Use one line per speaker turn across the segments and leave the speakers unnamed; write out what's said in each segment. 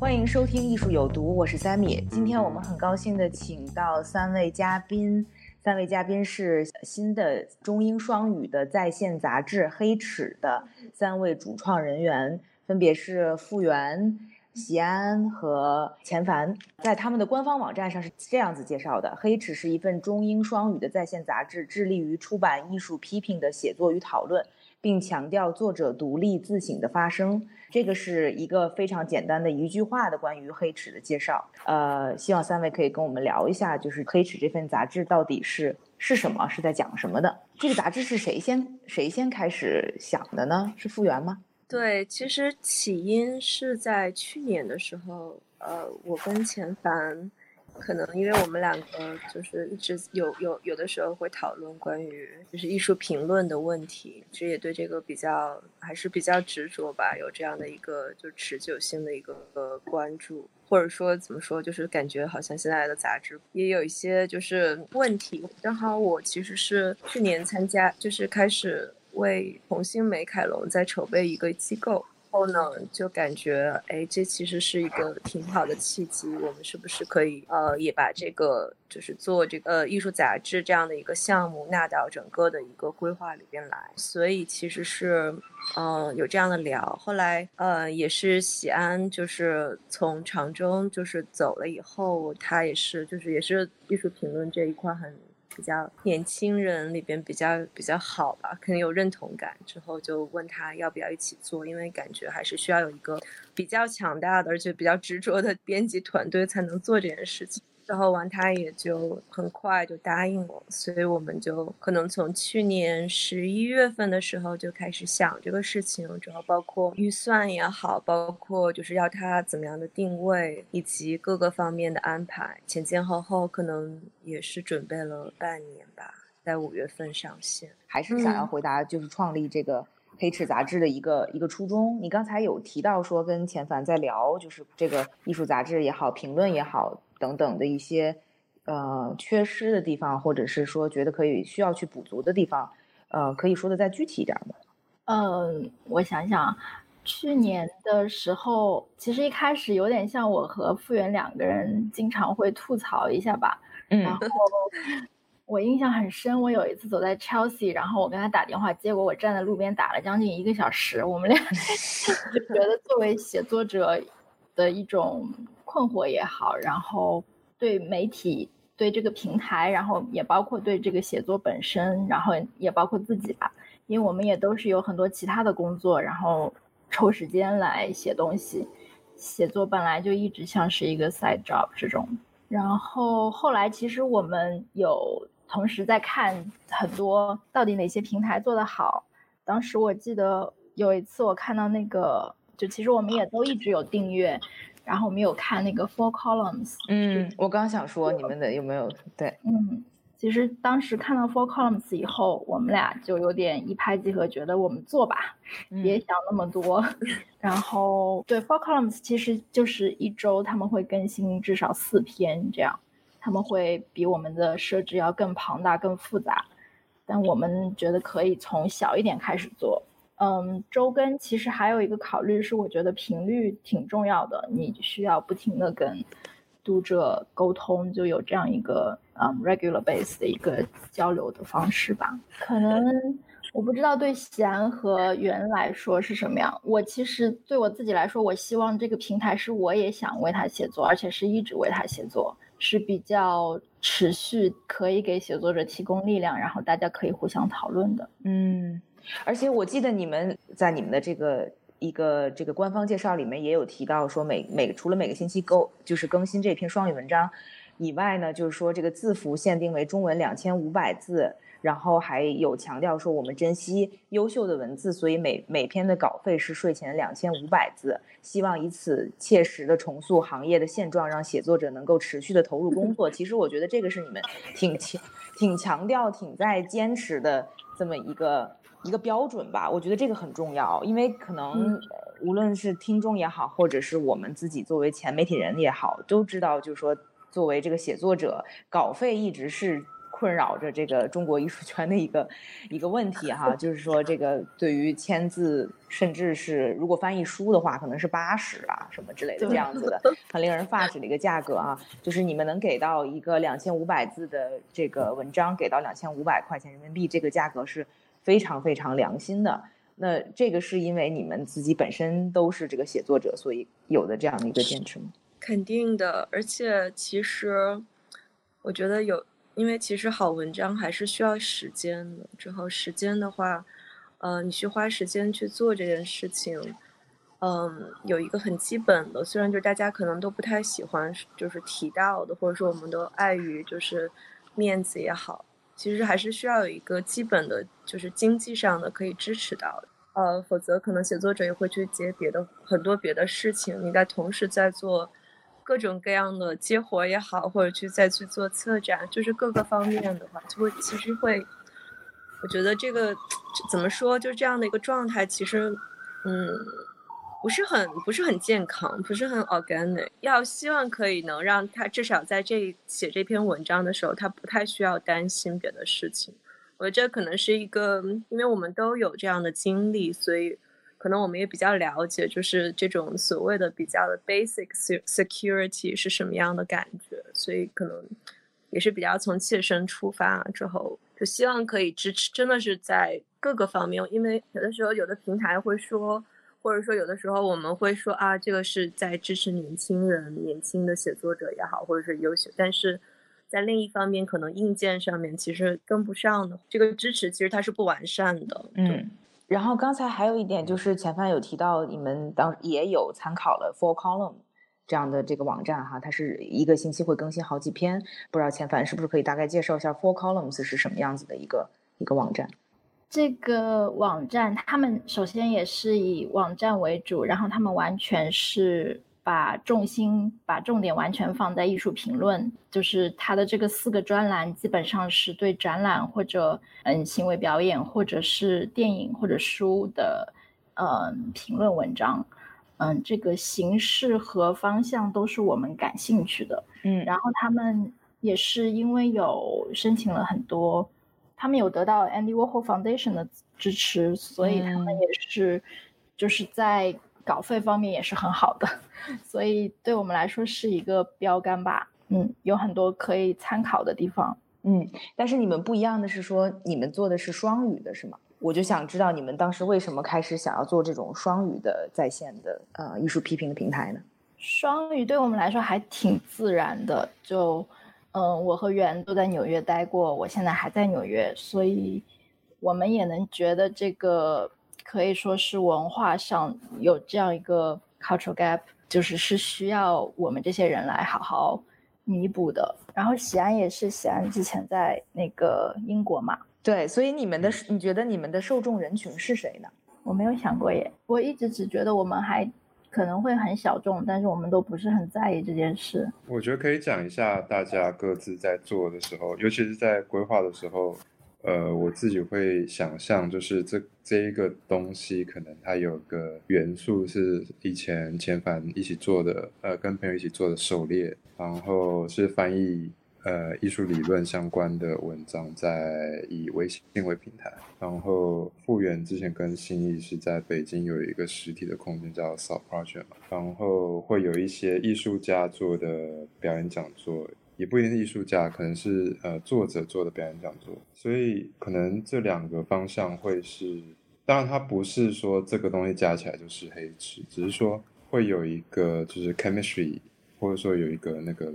欢迎收听《艺术有毒》，我是 Sammy。今天我们很高兴的请到三位嘉宾，三位嘉宾是新的中英双语的在线杂志《黑齿》的三位主创人员，分别是傅园、席安和钱凡。在他们的官方网站上是这样子介绍的：《黑齿》是一份中英双语的在线杂志，致力于出版艺术批评的写作与讨论，并强调作者独立自省的发声。这个是一个非常简单的一句话的关于《黑齿》的介绍。呃，希望三位可以跟我们聊一下，就是《黑齿》这份杂志到底是是什么，是在讲什么的？这个杂志是谁先谁先开始想的呢？是傅园吗？
对，其实起因是在去年的时候，呃，我跟钱凡。可能因为我们两个就是一直有有有的时候会讨论关于就是艺术评论的问题，其实也对这个比较还是比较执着吧，有这样的一个就持久性的一个关注，或者说怎么说，就是感觉好像现在的杂志也有一些就是问题。正好我其实是去年参加，就是开始为红星美凯龙在筹备一个机构。后呢，就感觉哎，这其实是一个挺好的契机。我们是不是可以呃，也把这个就是做这个艺术杂志这样的一个项目纳到整个的一个规划里边来？所以其实是嗯有这样的聊。后来呃也是喜安，就是从长征就是走了以后，他也是就是也是艺术评论这一块很。比较年轻人里边比较比较好吧，可能有认同感。之后就问他要不要一起做，因为感觉还是需要有一个比较强大的，而且比较执着的编辑团队才能做这件事情。之后完，他也就很快就答应了，所以我们就可能从去年十一月份的时候就开始想这个事情，之后包括预算也好，包括就是要他怎么样的定位，以及各个方面的安排，前前后后可能也是准备了半年吧，在五月份上线。
还是想要回答，就是创立这个黑齿杂志的一个一个初衷。你刚才有提到说跟钱凡在聊，就是这个艺术杂志也好，评论也好。等等的一些呃缺失的地方，或者是说觉得可以需要去补足的地方，呃，可以说的再具体一点吗？
嗯，我想想，去年的时候，其实一开始有点像我和傅园两个人经常会吐槽一下吧。嗯。然后 我印象很深，我有一次走在 Chelsea，然后我跟他打电话，结果我站在路边打了将近一个小时，我们俩 就觉得作为写作者的一种。困惑也好，然后对媒体、对这个平台，然后也包括对这个写作本身，然后也包括自己吧，因为我们也都是有很多其他的工作，然后抽时间来写东西。写作本来就一直像是一个 side job 这种。然后后来其实我们有同时在看很多到底哪些平台做得好。当时我记得有一次我看到那个，就其实我们也都一直有订阅。然后我们有看那个 Four Columns，
嗯，我刚想说你们的有没有对，
嗯，其实当时看到 Four Columns 以后，我们俩就有点一拍即合，觉得我们做吧，别想那么多。然后对 Four Columns 其实就是一周他们会更新至少四篇这样，他们会比我们的设置要更庞大、更复杂，但我们觉得可以从小一点开始做。嗯，周更其实还有一个考虑是，我觉得频率挺重要的，你需要不停的跟读者沟通，就有这样一个嗯 regular base 的一个交流的方式吧。可能我不知道对喜安和袁来说是什么样。我其实对我自己来说，我希望这个平台是我也想为他写作，而且是一直为他写作，是比较持续，可以给写作者提供力量，然后大家可以互相讨论的。
嗯。而且我记得你们在你们的这个一个这个官方介绍里面也有提到说每每除了每个星期更就是更新这篇双语文章以外呢，就是说这个字符限定为中文两千五百字，然后还有强调说我们珍惜优秀的文字，所以每每篇的稿费是税前两千五百字，希望以此切实的重塑行业的现状，让写作者能够持续的投入工作。其实我觉得这个是你们挺强、挺强调、挺在坚持的这么一个一个标准吧。我觉得这个很重要，因为可能无论是听众也好，或者是我们自己作为前媒体人也好，都知道就是说。作为这个写作者，稿费一直是困扰着这个中国艺术圈的一个一个问题哈。就是说，这个对于签字，甚至是如果翻译书的话，可能是八十啊什么之类的这样子的，很令人发指的一个价格啊。就是你们能给到一个两千五百字的这个文章，给到两千五百块钱人民币，这个价格是非常非常良心的。那这个是因为你们自己本身都是这个写作者，所以有的这样的一个坚持吗？
肯定的，而且其实我觉得有，因为其实好文章还是需要时间的。之后时间的话，呃，你去花时间去做这件事情。嗯，有一个很基本的，虽然就大家可能都不太喜欢，就是提到的，或者说我们都碍于就是面子也好，其实还是需要有一个基本的，就是经济上的可以支持到。呃，否则可能写作者也会去接别的很多别的事情，你在同时在做。各种各样的接活也好，或者去再去做策展，就是各个方面的话，就会其实会，我觉得这个怎么说，就这样的一个状态，其实，嗯，不是很不是很健康，不是很 organic。要希望可以能让他至少在这写这篇文章的时候，他不太需要担心别的事情。我觉得这可能是一个，因为我们都有这样的经历，所以。可能我们也比较了解，就是这种所谓的比较的 basic security 是什么样的感觉，所以可能也是比较从切身出发之后，就希望可以支持，真的是在各个方面，因为有的时候有的平台会说，或者说有的时候我们会说啊，这个是在支持年轻人、年轻的写作者也好，或者是优秀，但是在另一方面，可能硬件上面其实跟不上的，这个支持其实它是不完善的，
嗯。然后刚才还有一点就是前番有提到，你们当也有参考了 Four Column 这样的这个网站哈，它是一个星期会更新好几篇，不知道前番是不是可以大概介绍一下 Four Columns 是什么样子的一个一个网站？
这个网站他们首先也是以网站为主，然后他们完全是。把重心、把重点完全放在艺术评论，就是它的这个四个专栏，基本上是对展览或者嗯行为表演，或者是电影或者书的嗯评论文章，嗯，这个形式和方向都是我们感兴趣的，
嗯，
然后他们也是因为有申请了很多，他们有得到 Andy Warhol Foundation 的支持，所以他们也是就是在。稿费方面也是很好的，所以对我们来说是一个标杆吧。嗯，有很多可以参考的地方。
嗯，但是你们不一样的是说，你们做的是双语的，是吗？我就想知道你们当时为什么开始想要做这种双语的在线的呃艺术批评的平台呢？
双语对我们来说还挺自然的。就嗯，我和袁都在纽约待过，我现在还在纽约，所以我们也能觉得这个。可以说是文化上有这样一个 cultural gap，就是是需要我们这些人来好好弥补的。然后喜安也是，喜安之前在那个英国嘛，
对，所以你们的你觉得你们的受众人群是谁呢？
我没有想过耶，我一直只觉得我们还可能会很小众，但是我们都不是很在意这件事。
我觉得可以讲一下大家各自在做的时候，尤其是在规划的时候。呃，我自己会想象，就是这这一个东西，可能它有个元素是以前前凡一起做的，呃，跟朋友一起做的狩猎，然后是翻译呃艺术理论相关的文章，在以微信为平台，然后复原之前跟新义是在北京有一个实体的空间叫 s o u Project 嘛，然后会有一些艺术家做的表演讲座。也不一定是艺术家，可能是呃作者做的表演讲座，所以可能这两个方向会是，当然它不是说这个东西加起来就是黑池，只是说会有一个就是 chemistry，或者说有一个那个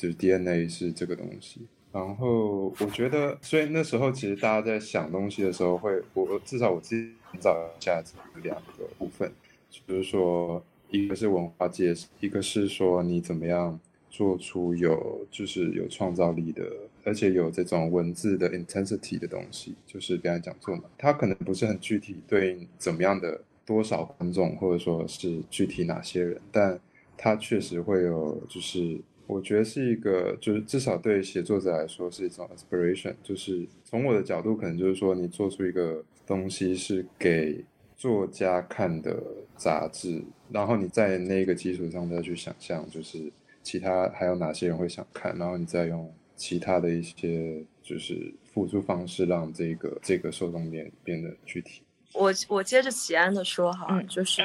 就是 DNA 是这个东西。然后我觉得，所以那时候其实大家在想东西的时候，会我至少我自己找价值两个部分，就是说一个是文化界，一个是说你怎么样。做出有就是有创造力的而且有这种文字的 intensity 的东西，就是刚才讲座嘛，它可能不是很具体对应怎么样的多少观众，或者说是具体哪些人，但它确实会有，就是我觉得是一个，就是至少对写作者来说是一种 aspiration，就是从我的角度，可能就是说你做出一个东西是给作家看的杂志，然后你在那个基础上再去想象，就是其他还有哪些人会想看，然后你再用。其他的一些就是辅助方式，让这个这个受众面变得具体。
我我接着齐安的说哈，就是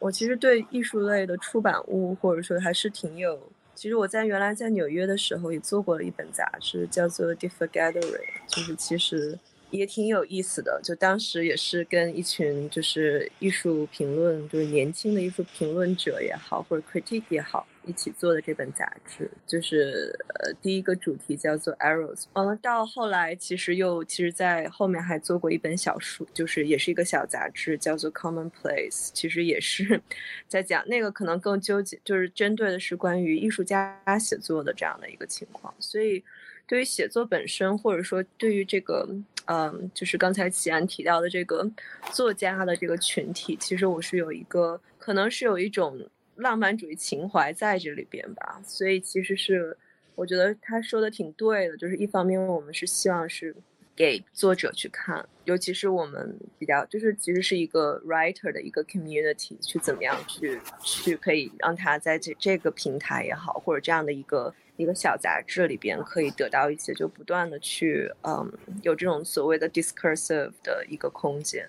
我其实对艺术类的出版物或者说还是挺有。其实我在原来在纽约的时候也做过了一本杂志，叫做《differ gatherer》，就是其实也挺有意思的。就当时也是跟一群就是艺术评论，就是年轻的艺术评论者也好，或者 critic 也好。一起做的这本杂志，就是呃，第一个主题叫做 Arrows，嗯，到后来其实又其实，在后面还做过一本小书，就是也是一个小杂志，叫做 Commonplace，其实也是在讲那个可能更纠结，就是针对的是关于艺术家写作的这样的一个情况。所以，对于写作本身，或者说对于这个，嗯，就是刚才齐安提到的这个作家的这个群体，其实我是有一个，可能是有一种。浪漫主义情怀在这里边吧，所以其实是我觉得他说的挺对的，就是一方面我们是希望是给作者去看，尤其是我们比较就是其实是一个 writer 的一个 community 去怎么样去去可以让他在这这个平台也好，或者这样的一个一个小杂志里边可以得到一些就不断的去嗯有这种所谓的 discursive 的一个空间。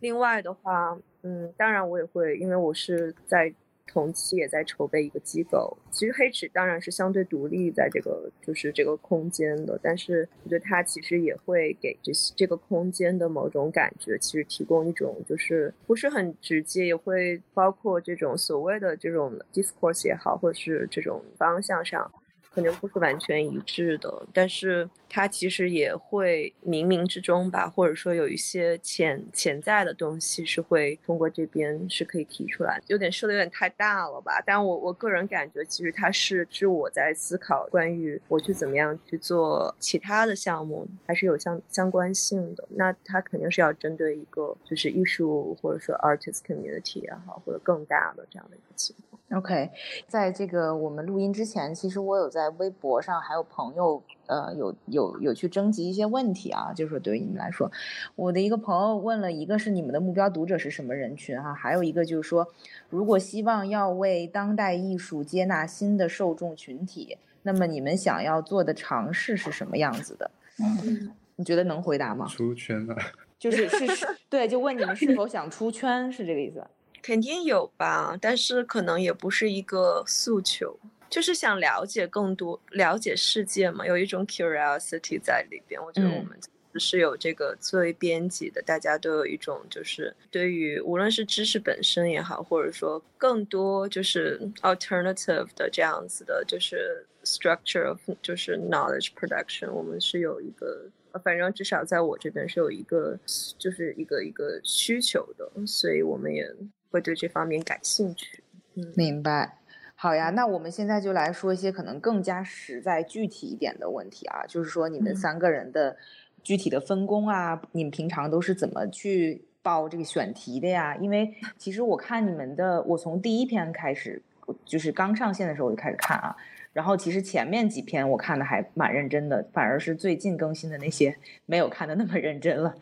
另外的话，嗯，当然我也会，因为我是在。同期也在筹备一个机构，其实黑池当然是相对独立在这个就是这个空间的，但是我觉得它其实也会给这这个空间的某种感觉，其实提供一种就是不是很直接，也会包括这种所谓的这种 discourse 也好，或者是这种方向上。可能不是完全一致的，但是它其实也会冥冥之中吧，或者说有一些潜潜在的东西是会通过这边是可以提出来，有点说的有点太大了吧。但我我个人感觉，其实它是是我在思考关于我去怎么样去做其他的项目，还是有相相关性的。那它肯定是要针对一个就是艺术或者说 artist community 也好，或者更大的这样的一个情况。
OK，在这个我们录音之前，其实我有在微博上还有朋友，呃，有有有去征集一些问题啊，就是说对于你们来说，我的一个朋友问了一个是你们的目标读者是什么人群哈，还有一个就是说，如果希望要为当代艺术接纳新的受众群体，那么你们想要做的尝试是什么样子的？嗯，你觉得能回答吗？
出圈了？
就是是，对，就问你们是否想出圈，是这个意思？
肯定有吧，但是可能也不是一个诉求，就是想了解更多，了解世界嘛，有一种 curiosity 在里边。我觉得我们是有这个作为编辑的，大家都有一种就是对于无论是知识本身也好，或者说更多就是 alternative 的这样子的，就是 structure of 就是 knowledge production，我们是有一个，反正至少在我这边是有一个，就是一个一个需求的，所以我们也。会对这方面感兴趣，
嗯，明白。好呀，那我们现在就来说一些可能更加实在、具体一点的问题啊，就是说你们三个人的具体的分工啊，你们平常都是怎么去报这个选题的呀？因为其实我看你们的，我从第一篇开始，就是刚上线的时候我就开始看啊，然后其实前面几篇我看的还蛮认真的，反而是最近更新的那些没有看的那么认真了，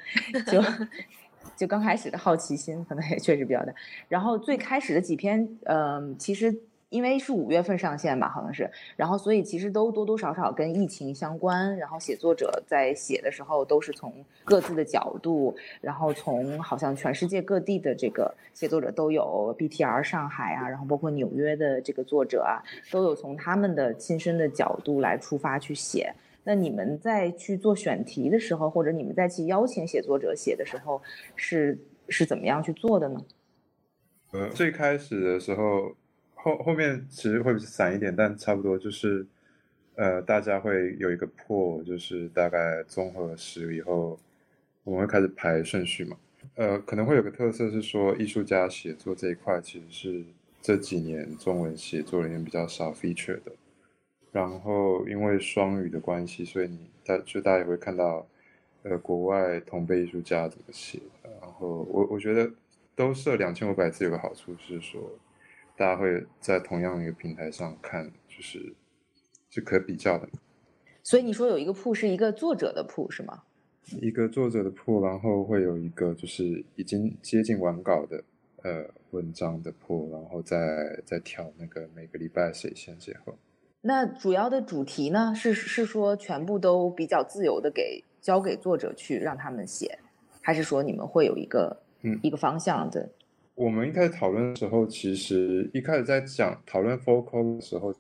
就。就刚开始的好奇心可能也确实比较大，然后最开始的几篇，嗯，其实因为是五月份上线吧，好像是，然后所以其实都多多少少跟疫情相关，然后写作者在写的时候都是从各自的角度，然后从好像全世界各地的这个写作者都有，BTR 上海啊，然后包括纽约的这个作者啊，都有从他们的亲身的角度来出发去写。那你们在去做选题的时候，或者你们在去邀请写作者写的时候，是是怎么样去做的呢？
呃，最开始的时候，后后面其实会散一点，但差不多就是，呃，大家会有一个破，就是大概综合十以后，我们会开始排顺序嘛。呃，可能会有个特色是说，艺术家写作这一块其实是这几年中文写作里面比较少 feature 的。然后因为双语的关系，所以你大就大家也会看到，呃，国外同辈艺术家怎么写。然后我我觉得都设两千五百字有个好处是说，大家会在同样一个平台上看，就是是可比较的。
所以你说有一个铺是一个作者的铺是吗？
一个作者的铺，然后会有一个就是已经接近完稿的呃文章的铺，然后再再挑那个每个礼拜谁先谁后。
那主要的主题呢？是是说全部都比较自由的给交给作者去让他们写，还是说你们会有一个嗯一个方向的？
我们一开始讨论的时候，其实一开始在讲讨论 focal 的时候，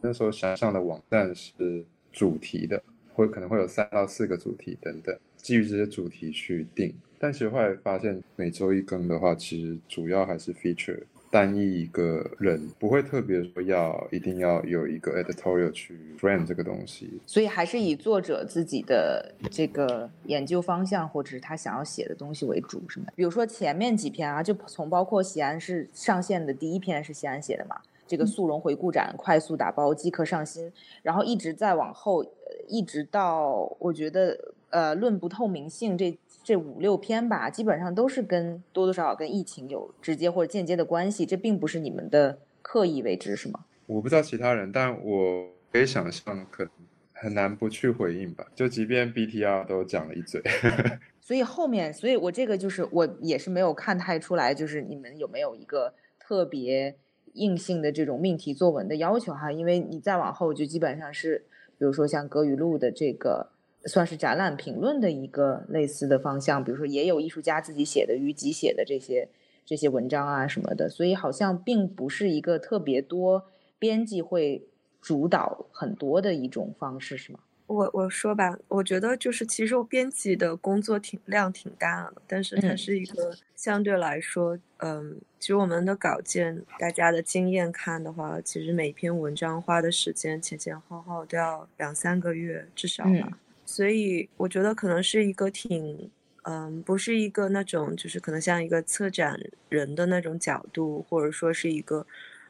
那时候想象的网站是主题的。会可能会有三到四个主题等等，基于这些主题去定。但其实后来发现，每周一更的话，其实主要还是 feature 单一一个人，不会特别说要一定要有一个 editorial 去 frame 这个东西。
所以还是以作者自己的这个研究方向或者是他想要写的东西为主，是吗？比如说前面几篇啊，就从包括西安是上线的第一篇是西安写的嘛？这个速溶回顾展快速打包即刻上新，然后一直在往后，一直到我觉得呃论不透明性这这五六篇吧，基本上都是跟多多少少跟疫情有直接或者间接的关系。这并不是你们的刻意为之，是吗？
我不知道其他人，但我可以想象，可能很难不去回应吧。就即便 BTR 都讲了一嘴，
所以后面，所以我这个就是我也是没有看太出来，就是你们有没有一个特别。硬性的这种命题作文的要求哈，因为你再往后就基本上是，比如说像格语录的这个，算是展览评论的一个类似的方向，比如说也有艺术家自己写的、于己写的这些这些文章啊什么的，所以好像并不是一个特别多编辑会主导很多的一种方式，是吗？
我我说吧，我觉得就是其实我编辑的工作挺量挺大的，但是它是一个相对来说，嗯，其实我们的稿件，大家的经验看的话，其实每篇文章花的时间前前后后都要两三个月至少吧，所以我觉得可能是一个挺，嗯，不是一个那种就是可能像一个策展人的那种角度，或者说是一个。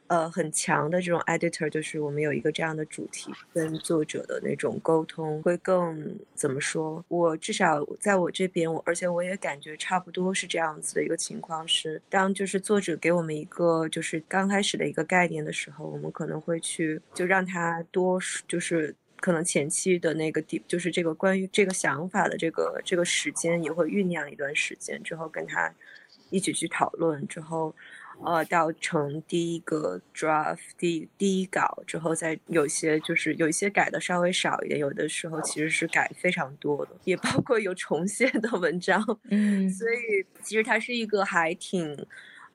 呃，很强的这种 editor，就是我们有一个这样的主题，跟作者的那种沟通会更怎么说？我至少在我这边，我而且我也感觉差不多是这样子的一个情况是，当就是作者给我们一个就是刚开始的一个概念的时候，我们可能会去就让他多就是可能前期的那个底，就是这个关于这个想法的这个这个时间也会酝酿一段时间之后跟他一起去讨论之后。呃，到成第一个 draft 第第一稿之后，再有些就是有一些改的稍微少一点，有的时候其实是改非常多的，也包括有重写的文章。嗯，所以其实它是一个还挺。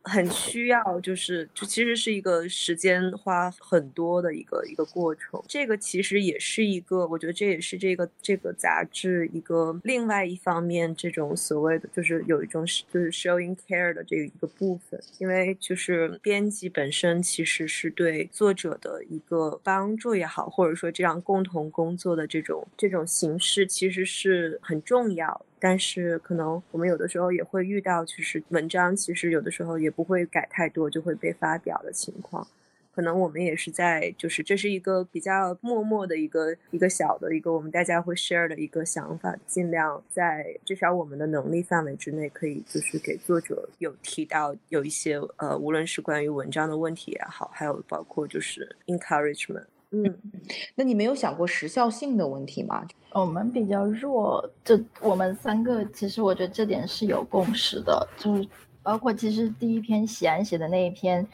很需要，就是就其实是一个时间花很多的一个一个过程。这个其实也是一个，我觉得这也是这个这个杂志一个另外一方面，这种所谓的就是有一种就是 showing care 的这一个部分。因为就是编辑本身其实是对作者的一个帮助也好，或者说这样共同工作的这种这种形式，其实是很重要。但是可能我们有的时候也会遇到，就是文章其实有的时候也不会改太多就会被发表的情况。可能我们也是在，就是这是一个比较默默的一个一个小的一个我们大家会 share 的一个想法，尽量在至少我们的能力范围之内，可以就是给作者有提到有一些呃，无论是关于文章的问题也好，还有包括就是 encouragement。嗯，
那你没有想过时效性的问题吗？
我们比较弱，就我们三个，其实我觉得这点是有共识的，就是包括其实第一篇喜安写的那一篇，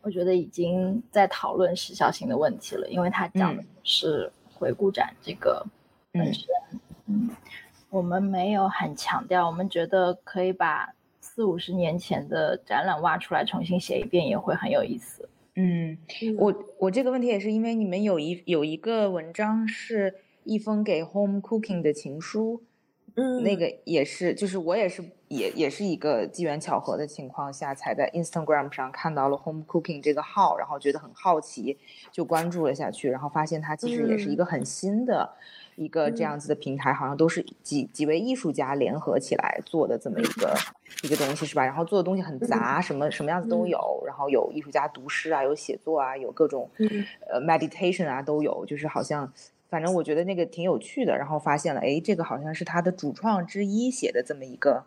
我觉得已经在讨论时效性的问题了，因为他讲的是回顾展这个本身。嗯，我们没有很强调，我们觉得可以把四五十年前的展览挖出来重新写一遍，也会很有意思。
嗯，我我这个问题也是因为你们有一有一个文章是一封给 home cooking 的情书，
嗯，
那个也是，就是我也是，也也是一个机缘巧合的情况下，才在 Instagram 上看到了 Home Cooking 这个号，然后觉得很好奇，就关注了下去，然后发现它其实也是一个很新的一个这样子的平台，好像都是几几位艺术家联合起来做的这么一个一个东西，是吧？然后做的东西很杂，什么什么样子都有，然后有艺术家读诗啊，有写作啊，有各种呃 meditation 啊都有，就是好像。反正我觉得那个挺有趣的，然后发现了，哎，这个好像是他的主创之一写的这么一个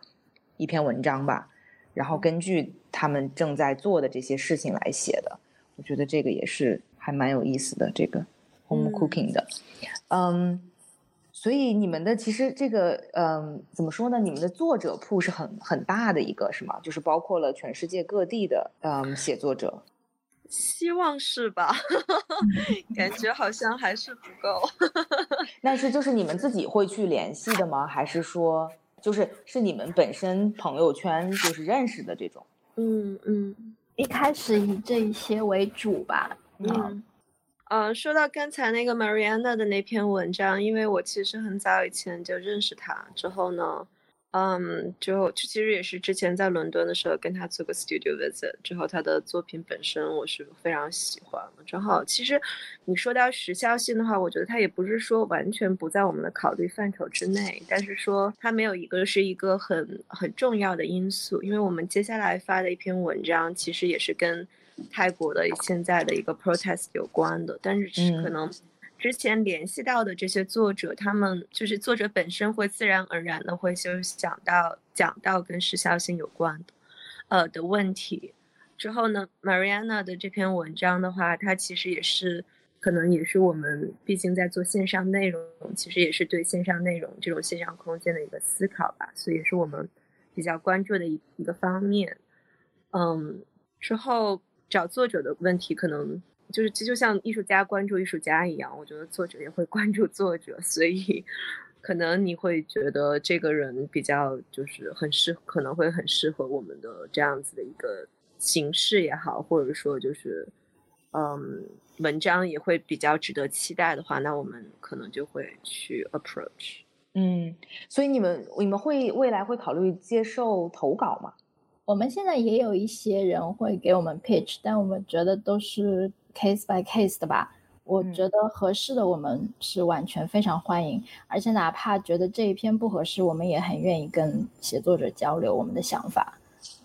一篇文章吧，然后根据他们正在做的这些事情来写的，我觉得这个也是还蛮有意思的，这个 home cooking 的，嗯，所以你们的其实这个，嗯，怎么说呢？你们的作者铺是很很大的一个，是吗？就是包括了全世界各地的，嗯，写作者。
希望是吧？感觉好像还是不够。
那是就是你们自己会去联系的吗？还是说就是是你们本身朋友圈就是认识的这种？
嗯嗯，
一开始以这一些为主吧。
嗯嗯，说到刚才那个 Mariana 的那篇文章，因为我其实很早以前就认识他，之后呢。嗯，就其实也是之前在伦敦的时候跟他做过 studio visit 之后，他的作品本身我是非常喜欢。正好，其实你说到时效性的话，我觉得他也不是说完全不在我们的考虑范畴之内，但是说他没有一个是一个很很重要的因素，因为我们接下来发的一篇文章其实也是跟泰国的现在的一个 protest 有关的，但是可能。之前联系到的这些作者，他们就是作者本身会自然而然的会就想到讲到跟时效性有关的，呃的问题。之后呢，Mariana 的这篇文章的话，它其实也是可能也是我们毕竟在做线上内容，其实也是对线上内容这种线上空间的一个思考吧，所以是我们比较关注的一一个方面。嗯，之后找作者的问题可能。就是这就像艺术家关注艺术家一样，我觉得作者也会 关注作者，所以可能你会觉得这个人比较就是很适，可能会很适合我们的这样子的一个形式也好，或者说就是嗯文章也会比较值得期待的话，那我们可能就会去 approach。
嗯，所以你们你们会未来会考虑接受投稿吗？
我们现在也有一些人会给我们 pitch，但我们觉得都是。case by case 的吧，我觉得合适的我们是完全非常欢迎，而且哪怕觉得这一篇不合适，我们也很愿意跟写作者交流我们的想法。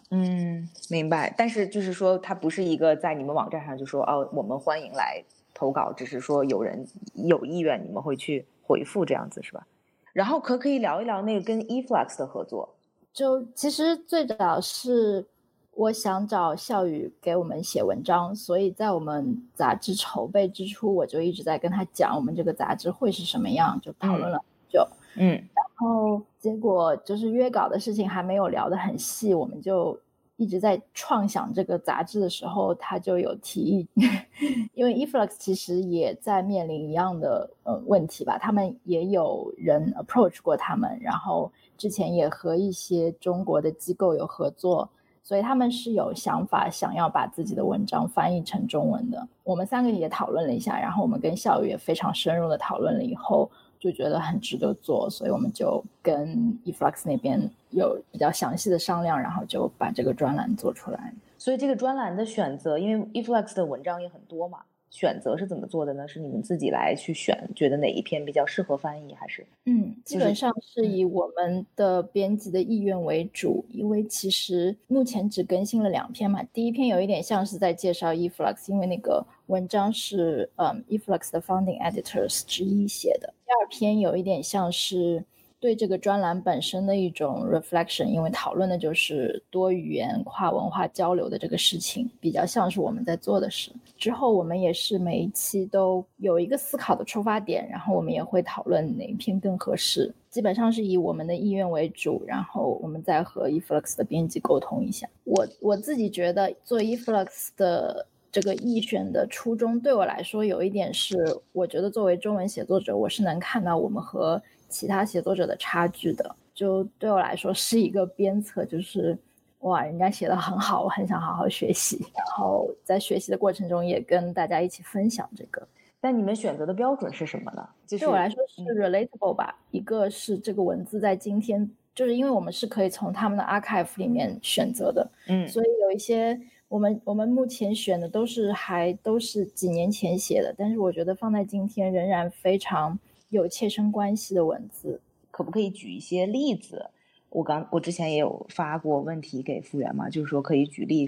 嗯，明白。但是就是说，它不是一个在你们网站上就说哦，我们欢迎来投稿，只是说有人有意愿，你们会去回复这样子是吧？然后可可以聊一聊那个跟 Eflux 的合作，
就其实最早是。我想找笑宇给我们写文章，所以在我们杂志筹备之初，我就一直在跟他讲我们这个杂志会是什么样，就讨论了很久。
嗯，
然后结果就是约稿的事情还没有聊得很细，我们就一直在创想这个杂志的时候，他就有提议，因为 Eflux 其实也在面临一样的呃问题吧，他们也有人 approach 过他们，然后之前也和一些中国的机构有合作。所以他们是有想法，想要把自己的文章翻译成中文的。我们三个也讨论了一下，然后我们跟校友也非常深入的讨论了以后，就觉得很值得做，所以我们就跟 Eflux 那边有比较详细的商量，然后就把这个专栏做出来。
所以这个专栏的选择，因为 Eflux 的文章也很多嘛。选择是怎么做的呢？是你们自己来去选，觉得哪一篇比较适合翻译，还是？
嗯，基本上是以我们的编辑的意愿为主，因为其实目前只更新了两篇嘛。第一篇有一点像是在介绍 Eflux，因为那个文章是嗯 Eflux 的 founding editors 之一写的。第二篇有一点像是。对这个专栏本身的一种 reflection，因为讨论的就是多语言跨文化交流的这个事情，比较像是我们在做的事。之后我们也是每一期都有一个思考的出发点，然后我们也会讨论哪一篇更合适。基本上是以我们的意愿为主，然后我们再和 Eflux 的编辑沟通一下。我我自己觉得做 Eflux 的这个译选的初衷，对我来说有一点是，我觉得作为中文写作者，我是能看到我们和其他写作者的差距的，就对我来说是一个鞭策，就是哇，人家写的很好，我很想好好学习，然后在学习的过程中也跟大家一起分享这个。
但你们选择的标准是什么呢？
对我来说是 relatable 吧。一个是这个文字在今天，就是因为我们是可以从他们的 archive 里面选择的，嗯，所以有一些我们我们目前选的都是还都是几年前写的，但是我觉得放在今天仍然非常有切身关系的文字。
可不可以举一些例子？我刚我之前也有发过问题给复原嘛，就是说可以举例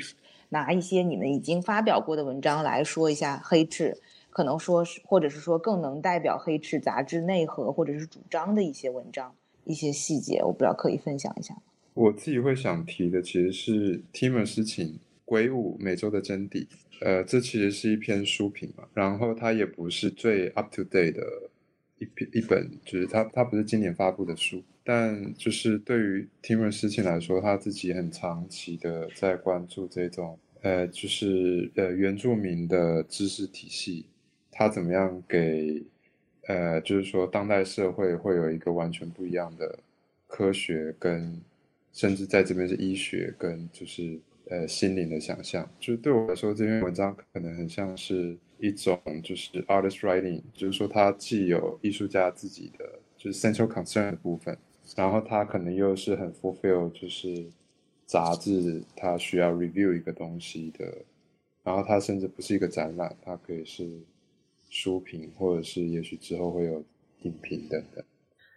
拿一些你们已经发表过的文章来说一下黑赤，可能说是或者是说更能代表黑赤杂志内核或者是主张的一些文章一些细节，我不知道可以分享一下吗？
我自己会想提的其实是 Timmer 诗情《鬼舞每周的真谛》，呃，这其实是一篇书评嘛，然后它也不是最 up to date 的。一篇一本就是他，他不是今年发布的书，但就是对于 Timur 事情来说，他自己很长期的在关注这种，呃，就是呃原住民的知识体系，他怎么样给，呃，就是说当代社会会有一个完全不一样的科学跟，甚至在这边是医学跟就是呃心灵的想象，就是对我来说这篇文章可能很像是。一种就是 artist writing，就是说它既有艺术家自己的就是 central concern 的部分，然后它可能又是很 fulfill，就是杂志它需要 review 一个东西的，然后它甚至不是一个展览，它可以是书评，或者是也许之后会有影评等等。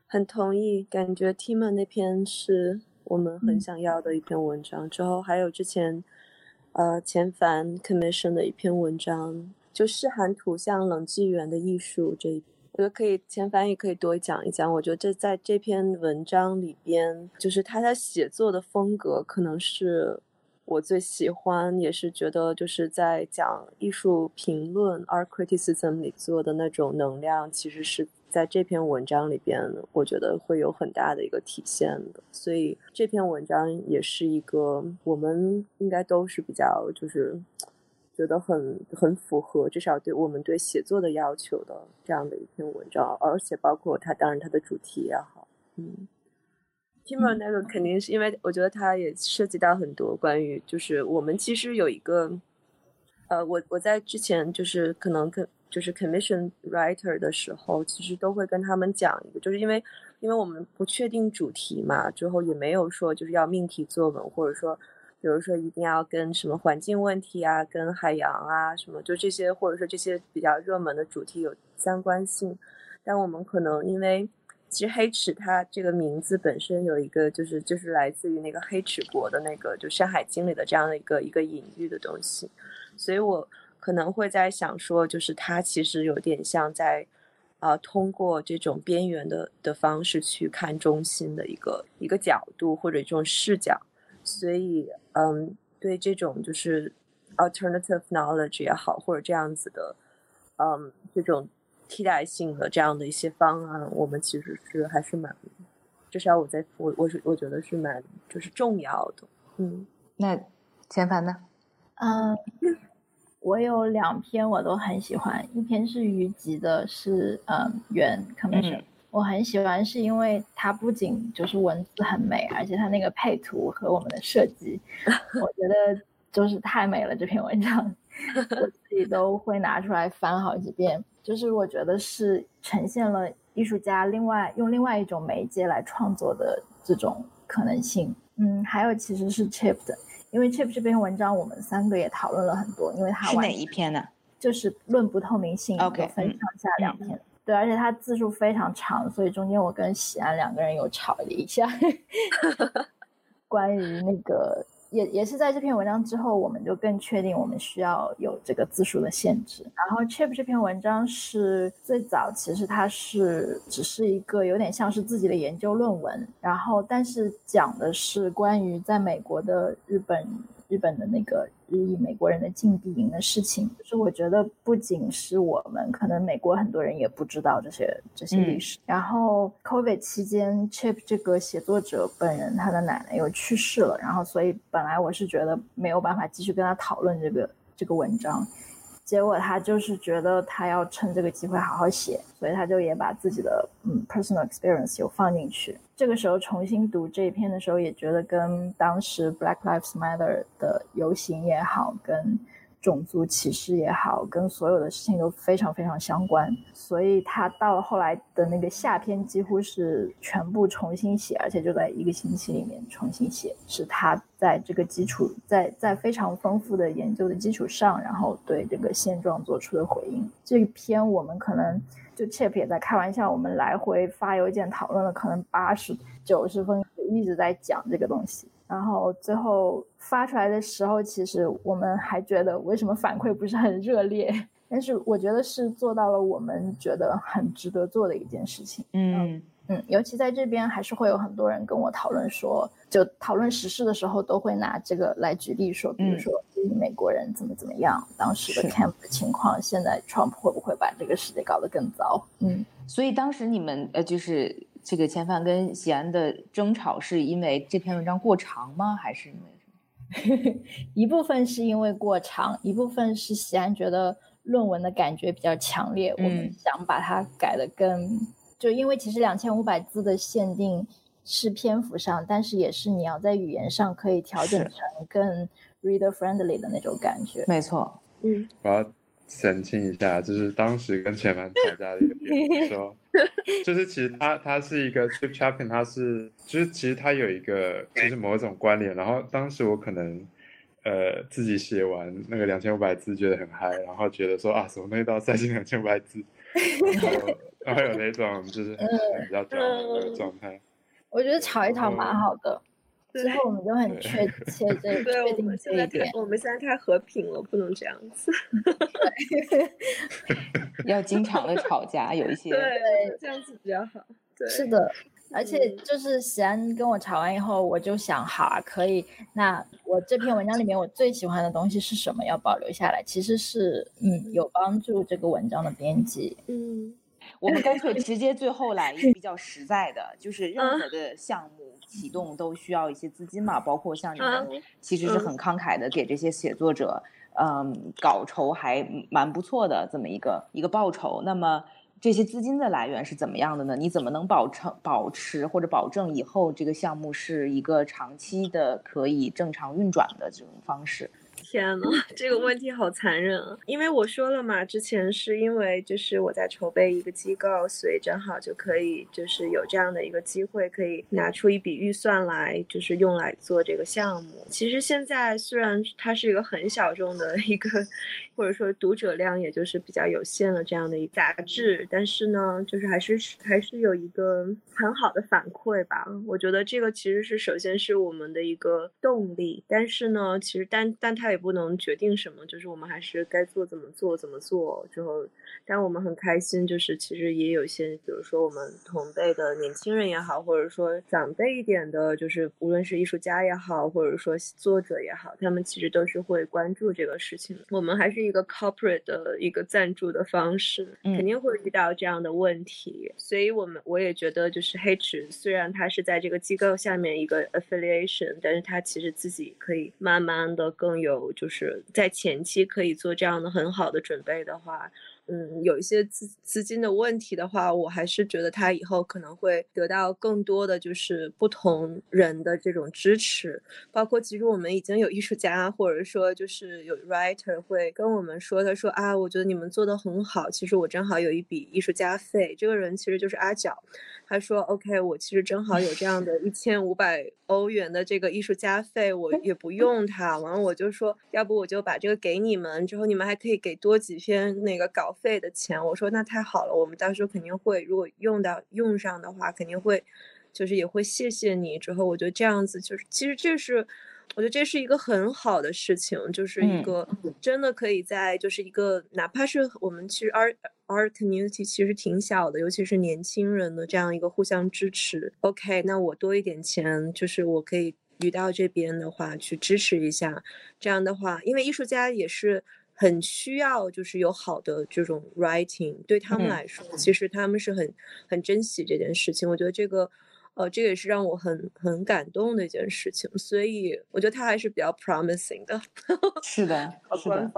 很同意，感觉 Tim 那篇是我们很想要的一篇文章。之后还有之前呃前凡 commission 的一篇文章。就是含图像冷纪元的艺术这一，我觉得可以前翻译可以多讲一讲。我觉得这在这篇文章里边，就是他的写作的风格，可能是我最喜欢，也是觉得就是在讲艺术评论 art criticism 里做的那种能量，其实是在这篇文章里边，我觉得会有很大的一个体现的。所以这篇文章也是一个我们应该都是比较就是。觉得很很符合，至少对我们对写作的要求的这样的一篇文章，而且包括它，当然它的主题也好，嗯，Timur 那个肯定是因为我觉得它也涉及到很多关于，就是我们其实有一个，呃，我我在之前就是可能跟就是 commission writer 的时候，其实都会跟他们讲一个，就是因为因为我们不确定主题嘛，之后也没有说就是要命题作文，或者说。比如说，一定要跟什么环境问题啊，跟海洋啊，什么就这些，或者说这些比较热门的主题有相关性。但我们可能因为，其实黑齿它这个名字本身有一个，就是就是来自于那个黑齿国的那个，就《山海经》里的这样的一个一个隐喻的东西。所以我可能会在想说，就是它其实有点像在，啊，通过这种边缘的的方式去看中心的一个一个角度或者这种视角。所以，嗯，对这种就是 alternative knowledge 也好，或者这样子的，嗯，这种替代性的这样的一些方案，我们其实是还是蛮，至少我在我我是我觉得是蛮就是重要的。嗯，
那钱凡呢？
嗯，我有两篇我都很喜欢，一篇是虞吉的，是嗯原 commission。我很喜欢，是因为它不仅就是文字很美，而且它那个配图和我们的设计，我觉得就是太美了。这篇文章 我自己都会拿出来翻好几遍，就是我觉得是呈现了艺术家另外用另外一种媒介来创作的这种可能性。嗯，还有其实是 Chip 的，因为 Chip 这篇文章我们三个也讨论了很多，因为它
是哪一篇呢？
就是论不透明性
，OK，
分上下两篇。对，而且它字数非常长，所以中间我跟喜安两个人有吵了一下，关于那个也也是在这篇文章之后，我们就更确定我们需要有这个字数的限制。然后 Chip 这篇文章是最早，其实它是只是一个有点像是自己的研究论文，然后但是讲的是关于在美国的日本。日本的那个日裔美国人的禁闭营的事情，就是我觉得不仅是我们，可能美国很多人也不知道这些这些历史。然后 COVID 期间，Chip 这个写作者本人他的奶奶又去世了，然后所以本来我是觉得没有办法继续跟他讨论这个这个文章。结果他就是觉得他要趁这个机会好好写，所以他就也把自己的嗯 personal experience 有放进去。这个时候重新读这一篇的时候，也觉得跟当时 Black Lives Matter 的游行也好，跟种族歧视也好，跟所有的事情都非常非常相关。所以他到了后来的那个下篇，几乎是全部重新写，而且就在一个星期里面重新写，是他在这个基础，在在非常丰富的研究的基础上，然后对这个现状做出的回应。这篇我们可能就 Chip 也在开玩笑，我们来回发邮件讨论了可能八十九十分，一直在讲这个东西。然后最后发出来的时候，其实我们还觉得为什么反馈不是很热烈？但是我觉得是做到了我们觉得很值得做的一件事情。
嗯
嗯，尤其在这边还是会有很多人跟我讨论说，就讨论时事的时候都会拿这个来举例说，比如说美国人怎么怎么样，当时的 camp 的情况，现在 Trump 会不会把这个世界搞得更糟？嗯，
所以当时你们呃就是。这个千帆跟喜安的争吵是因为这篇文章过长吗？还是因为
什么？一部分是因为过长，一部分是喜安觉得论文的感觉比较强烈，我们想把它改的更……就因为其实两千五百字的限定是篇幅上，但是也是你要在语言上可以调整成更 reader friendly 的那种感觉。
没错，
嗯。
我要澄清一下，就是当时跟前凡吵架的一个点，说，就是其实他他是一个 trip chapping，他是就是其实他有一个就是某一种关联，然后当时我可能呃自己写完那个两千五百字觉得很嗨，然后觉得说啊什么东西都要塞进两千五百字，然后然后有那种就是 比较焦的状态。
我觉得吵一吵蛮好的。之后我们就很确 切这确定这一点。
我们现在太和平了，不能这样子。
要经常的吵架，有一 些
对这样子比较好。对，
是的，而且就是喜安跟我吵完以后，我就想，好啊，可以。那我这篇文章里面我最喜欢的东西是什么？要保留下来，其实是嗯，有帮助这个文章的编辑。
嗯，
我们干脆直接最后来一个比较实在的，就是任何的项目。启动都需要一些资金嘛，包括像你们其实是很慷慨的给这些写作者，嗯，稿酬还蛮不错的这么一个一个报酬。那么这些资金的来源是怎么样的呢？你怎么能保成保持或者保证以后这个项目是一个长期的可以正常运转的这种方式？
天呐，这个问题好残忍啊！因为我说了嘛，之前是因为就是我在筹备一个机构，所以正好就可以就是有这样的一个机会，可以拿出一笔预算来，就是用来做这个项目。其实现在虽然它是一个很小众的一个，或者说读者量也就是比较有限的这样的一杂志，但是呢，就是还是还是有一个很好的反馈吧。我觉得这个其实是首先是我们的一个动力，但是呢，其实但但它也。不能决定什么，就是我们还是该做怎么做怎么做。之后，但我们很开心，就是其实也有一些，比如说我们同辈的年轻人也好，或者说长辈一点的，就是无论是艺术家也好，或者说作者也好，他们其实都是会关注这个事情。我们还是一个 corporate 的一个赞助的方式，肯定会遇到这样的问题。所以我们我也觉得，就是黑池虽然它是在这个机构下面一个 affiliation，但是它其实自己可以慢慢的更有。就是在前期可以做这样的很好的准备的话。嗯，有一些资资金的问题的话，我还是觉得他以后可能会得到更多的就是不同人的这种支持，包括其实我们已经有艺术家或者说就是有 writer 会跟我们说，他说啊，我觉得你们做的很好，其实我正好有一笔艺术家费，这个人其实就是阿角，他说 OK，我其实正好有这样的一千五百欧元的这个艺术家费，我也不用它，完了我就说，要不我就把这个给你们，之后你们还可以给多几篇那个稿。费的钱，我说那太好了，我们到时候肯定会，如果用到用上的话，肯定会，就是也会谢谢你。之后我觉得这样子就是，其实这是，我觉得这是一个很好的事情，就是一个真的可以在就是一个哪怕是我们其实 art art community 其实挺小的，尤其是年轻人的这样一个互相支持。OK，那我多一点钱，就是我可以遇到这边的话去支持一下，这样的话，因为艺术家也是。很需要，就是有好的这种 writing，对他们来说，其实他们是很很珍惜这件事情。我觉得这个，呃，这个也是让我很很感动的一件事情。所以我觉得他还是比较 promising 的。
是的，是的。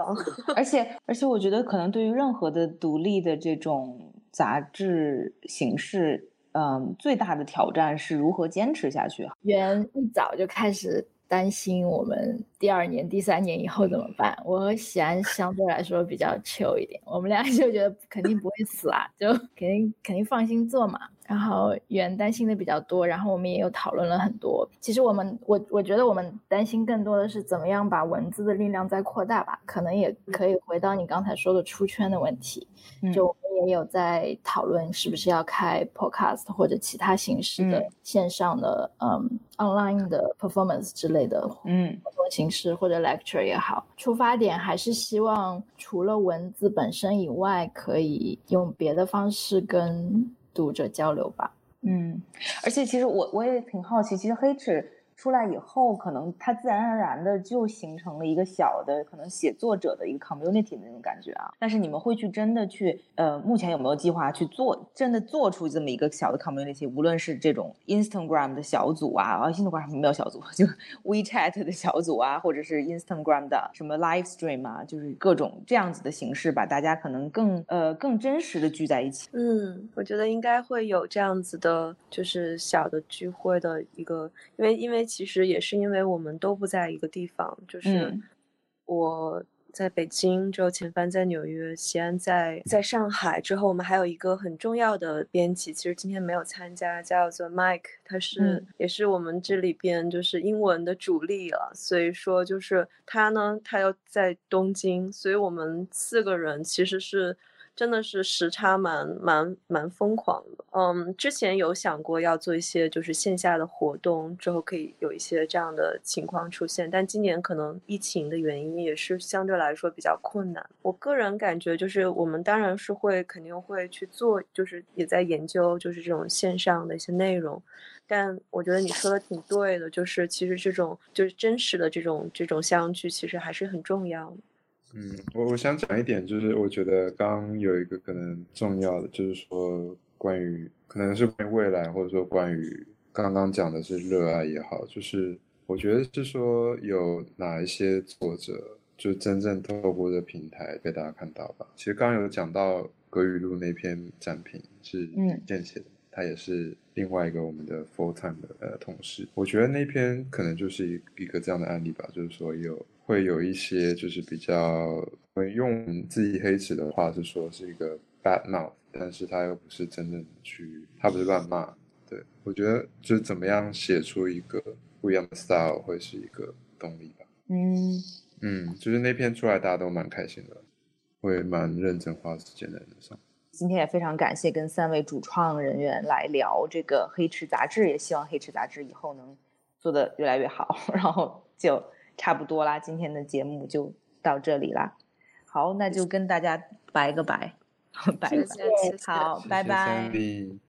而且而且，我觉得可能对于任何的独立的这种杂志形式，嗯，最大的挑战是如何坚持下去。
原一早就开始。担心我们第二年、第三年以后怎么办。我和喜安相对来说比较 chill 一点，我们俩就觉得肯定不会死啊，就肯定肯定放心做嘛。然后原担心的比较多，然后我们也有讨论了很多。其实我们我我觉得我们担心更多的是怎么样把文字的力量再扩大吧。可能也可以回到你刚才说的出圈的问题，就我们也有在讨论是不是要开 podcast 或者其他形式的线上的嗯 online 的 performance 之类的嗯活动形式或者 lecture 也好。出发点还是希望除了文字本身以外，可以用别的方式跟。读者交流吧，
嗯，而且其实我我也挺好奇，其实黑纸。出来以后，可能它自然而然的就形成了一个小的可能写作者的一个 community 的那种感觉啊。但是你们会去真的去，呃，目前有没有计划去做，真的做出这么一个小的 community？无论是这种 Instagram 的小组啊，啊，Instagram 没有小组，就 WeChat 的小组啊，或者是 Instagram 的什么 live stream 啊，就是各种这样子的形式，把大家可能更呃更真实的聚在一起。
嗯，我觉得应该会有这样子的，就是小的聚会的一个，因为因为。其实也是因为我们都不在一个地方，就是我在北京，之后前帆在纽约，西安在在上海。之后我们还有一个很重要的编辑，其实今天没有参加，叫做 Mike，他是也是我们这里边就是英文的主力了。所以说就是他呢，他要在东京，所以我们四个人其实是。真的是时差蛮蛮蛮疯狂的，嗯，之前有想过要做一些就是线下的活动，之后可以有一些这样的情况出现，但今年可能疫情的原因也是相对来说比较困难。我个人感觉就是我们当然是会肯定会去做，就是也在研究就是这种线上的一些内容，但我觉得你说的挺对的，就是其实这种就是真实的这种这种相聚其实还是很重要的。
嗯，我我想讲一点，就是我觉得刚有一个可能重要的，就是说关于可能是关于未来，或者说关于刚刚讲的是热爱也好，就是我觉得是说有哪一些作者就真正透过这平台被大家看到吧。其实刚刚有讲到格语录那篇展品是见写的，他也是另外一个我们的 full time 的呃同事。我觉得那篇可能就是一一个这样的案例吧，就是说有。会有一些就是比较，用自己黑池的话是说是一个 bad mouth，但是他又不是真正去，他不是乱骂。对我觉得就是怎么样写出一个不一样的 style 会是一个动力吧。
嗯
嗯，就是那篇出来大家都蛮开心的，会蛮认真花时间在那上。
今天也非常感谢跟三位主创人员来聊这个黑池杂志，也希望黑池杂志以后能做得越来越好，然后就。差不多啦，今天的节目就到这里啦。好，那就跟大家拜个拜，拜个拜，好，拜拜。